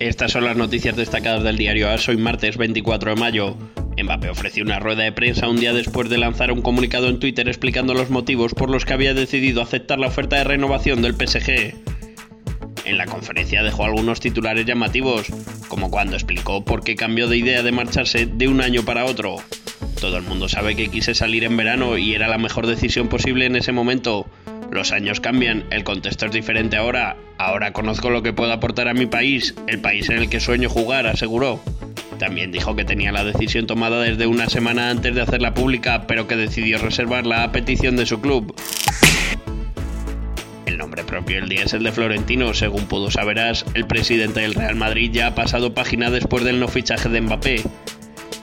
Estas son las noticias destacadas del diario AS hoy martes 24 de mayo. Mbappé ofreció una rueda de prensa un día después de lanzar un comunicado en Twitter explicando los motivos por los que había decidido aceptar la oferta de renovación del PSG. En la conferencia dejó algunos titulares llamativos, como cuando explicó por qué cambió de idea de marcharse de un año para otro. Todo el mundo sabe que quise salir en verano y era la mejor decisión posible en ese momento, los años cambian, el contexto es diferente ahora. Ahora conozco lo que puedo aportar a mi país, el país en el que sueño jugar, aseguró. También dijo que tenía la decisión tomada desde una semana antes de hacerla pública, pero que decidió reservarla a petición de su club. El nombre propio del día es el de Florentino, según pudo saberás, el presidente del Real Madrid ya ha pasado página después del no fichaje de Mbappé.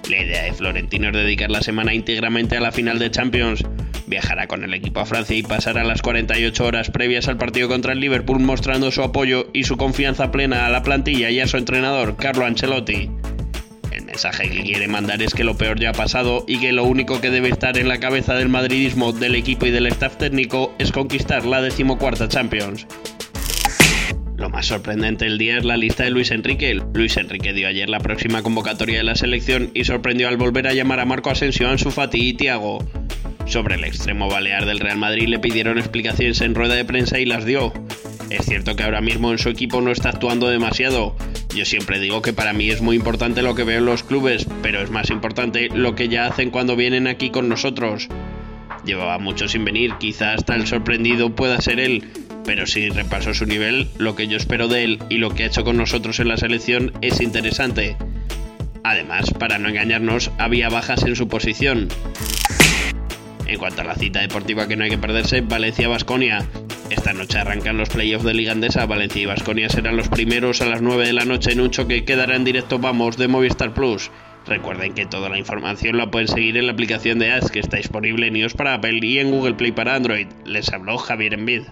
La idea de Florentino es dedicar la semana íntegramente a la final de Champions, Viajará con el equipo a Francia y pasará las 48 horas previas al partido contra el Liverpool mostrando su apoyo y su confianza plena a la plantilla y a su entrenador, Carlo Ancelotti. El mensaje que quiere mandar es que lo peor ya ha pasado y que lo único que debe estar en la cabeza del madridismo, del equipo y del staff técnico es conquistar la decimocuarta Champions. Lo más sorprendente del día es la lista de Luis Enrique. Luis Enrique dio ayer la próxima convocatoria de la selección y sorprendió al volver a llamar a Marco Asensio, Ansu Fati y Thiago. Sobre el extremo balear del Real Madrid le pidieron explicaciones en rueda de prensa y las dio. Es cierto que ahora mismo en su equipo no está actuando demasiado. Yo siempre digo que para mí es muy importante lo que veo en los clubes, pero es más importante lo que ya hacen cuando vienen aquí con nosotros. Llevaba mucho sin venir, quizá hasta el sorprendido pueda ser él, pero si repaso su nivel, lo que yo espero de él y lo que ha hecho con nosotros en la selección es interesante. Además, para no engañarnos, había bajas en su posición. En cuanto a la cita deportiva que no hay que perderse, Valencia-Basconia. Esta noche arrancan los playoffs de Liga Andesa. Valencia y Basconia serán los primeros a las 9 de la noche en un choque que quedará en directo Vamos de Movistar Plus. Recuerden que toda la información la pueden seguir en la aplicación de Ads que está disponible en iOS para Apple y en Google Play para Android. Les habló Javier Envid.